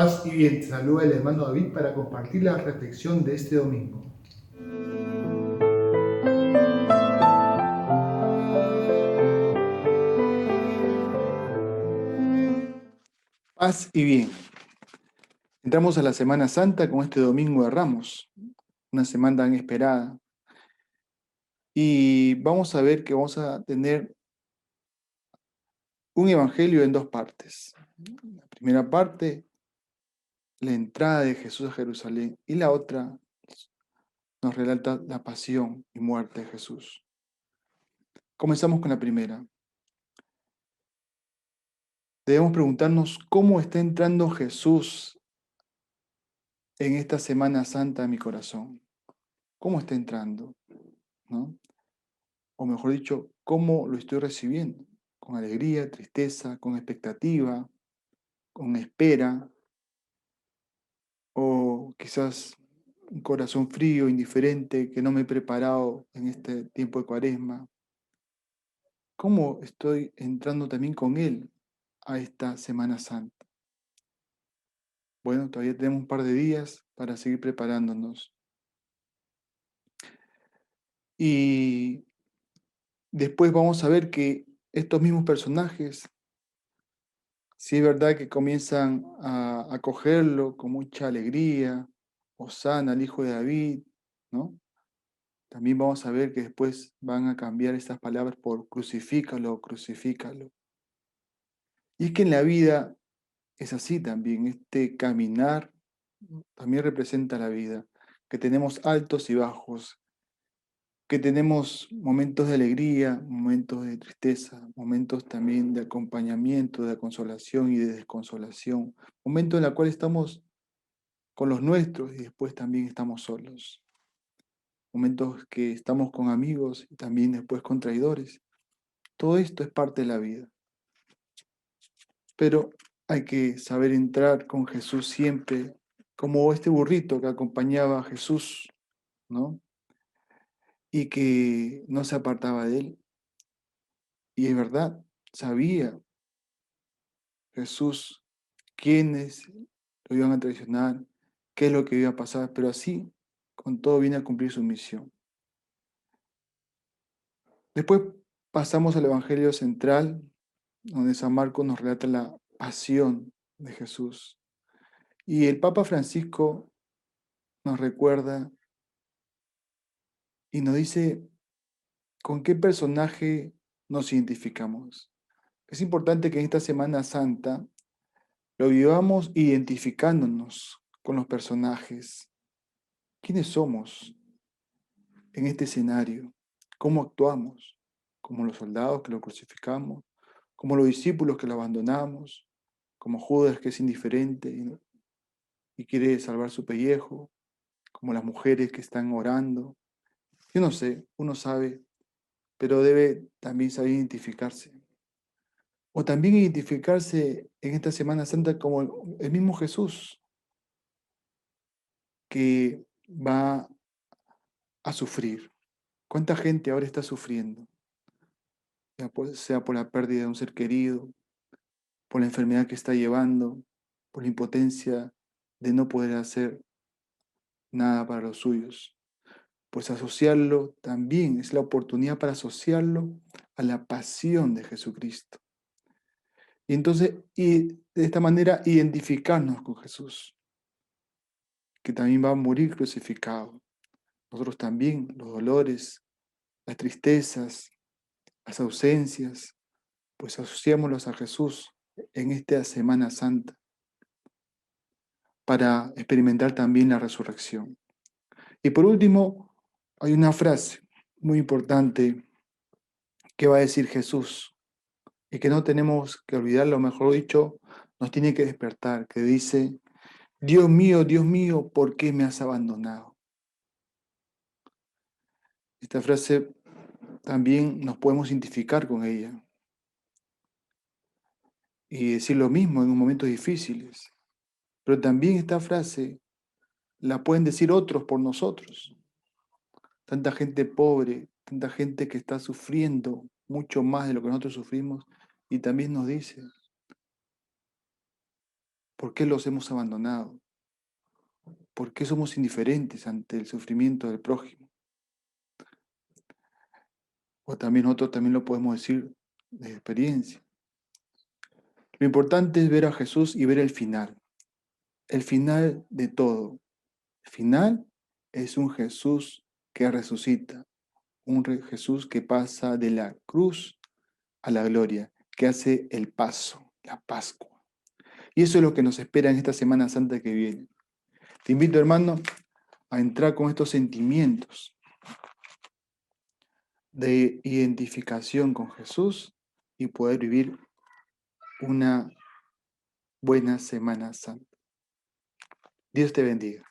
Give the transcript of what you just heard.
Paz y bien, saluda el hermano David para compartir la reflexión de este domingo. Paz y bien. Entramos a la Semana Santa con este domingo de Ramos, una semana tan esperada. Y vamos a ver que vamos a tener un evangelio en dos partes. La primera parte la entrada de Jesús a Jerusalén y la otra nos relata la pasión y muerte de Jesús. Comenzamos con la primera. Debemos preguntarnos cómo está entrando Jesús en esta Semana Santa a mi corazón. ¿Cómo está entrando? ¿No? O mejor dicho, ¿cómo lo estoy recibiendo? ¿Con alegría, tristeza, con expectativa, con espera, o quizás un corazón frío, indiferente, que no me he preparado en este tiempo de cuaresma. ¿Cómo estoy entrando también con Él a esta Semana Santa? Bueno, todavía tenemos un par de días para seguir preparándonos. Y después vamos a ver que estos mismos personajes Sí es verdad que comienzan a acogerlo con mucha alegría, Osana, el hijo de David, ¿no? También vamos a ver que después van a cambiar estas palabras por crucifícalo, crucifícalo. Y es que en la vida es así también, este caminar también representa la vida, que tenemos altos y bajos, que tenemos momentos de alegría, momentos de tristeza, momentos también de acompañamiento, de consolación y de desconsolación, momentos en los cuales estamos con los nuestros y después también estamos solos, momentos que estamos con amigos y también después con traidores. Todo esto es parte de la vida. Pero hay que saber entrar con Jesús siempre, como este burrito que acompañaba a Jesús, ¿no? Y que no se apartaba de él. Y es verdad, sabía Jesús quiénes lo iban a traicionar, qué es lo que iba a pasar, pero así, con todo, viene a cumplir su misión. Después pasamos al Evangelio central, donde San Marcos nos relata la pasión de Jesús. Y el Papa Francisco nos recuerda y nos dice con qué personaje nos identificamos. Es importante que en esta Semana Santa lo vivamos identificándonos con los personajes. ¿Quiénes somos en este escenario? ¿Cómo actuamos? Como los soldados que lo crucificamos, como los discípulos que lo abandonamos, como Judas que es indiferente y, quiere salvar su pellejo, como las mujeres que están orando, yo no sé, uno sabe, pero debe también saber identificarse. O también identificarse en esta Semana Santa como el mismo Jesús, que va a sufrir. ¿Cuánta gente ahora está sufriendo? Sea por la pérdida de un ser querido, por la enfermedad que está llevando, por la impotencia de no poder hacer nada para los suyos pues asociarlo también es la oportunidad para asociarlo a la pasión de Jesucristo. Y entonces, y de esta manera, identificarnos con Jesús, que también va a morir crucificado. Nosotros también, los dolores, las tristezas, las ausencias, pues asociémoslos a Jesús en esta Semana Santa para experimentar también la resurrección. Y por último, hay una frase muy importante que va a decir Jesús y que no tenemos que olvidar, lo mejor dicho, nos tiene que despertar, que dice, Dios mío, Dios mío, ¿por qué me has abandonado? Esta frase también nos podemos identificar con ella y decir lo mismo en momentos difíciles. Pero también esta frase la pueden decir otros por nosotros tanta gente pobre, tanta gente que está sufriendo mucho más de lo que nosotros sufrimos y también nos dice, ¿Por qué los hemos abandonado? ¿Por qué somos indiferentes ante el sufrimiento del prójimo? O también nosotros también lo podemos decir de experiencia. Lo importante es ver a Jesús y ver el final. El final de todo. El final es un Jesús que resucita. Un Jesús que pasa de la cruz a la gloria, que hace el paso, la Pascua. Y eso es lo que nos espera en esta Semana Santa que viene. Te invito, hermano, a entrar con estos sentimientos de identificación con Jesús y poder vivir una buena Semana Santa. Dios te bendiga.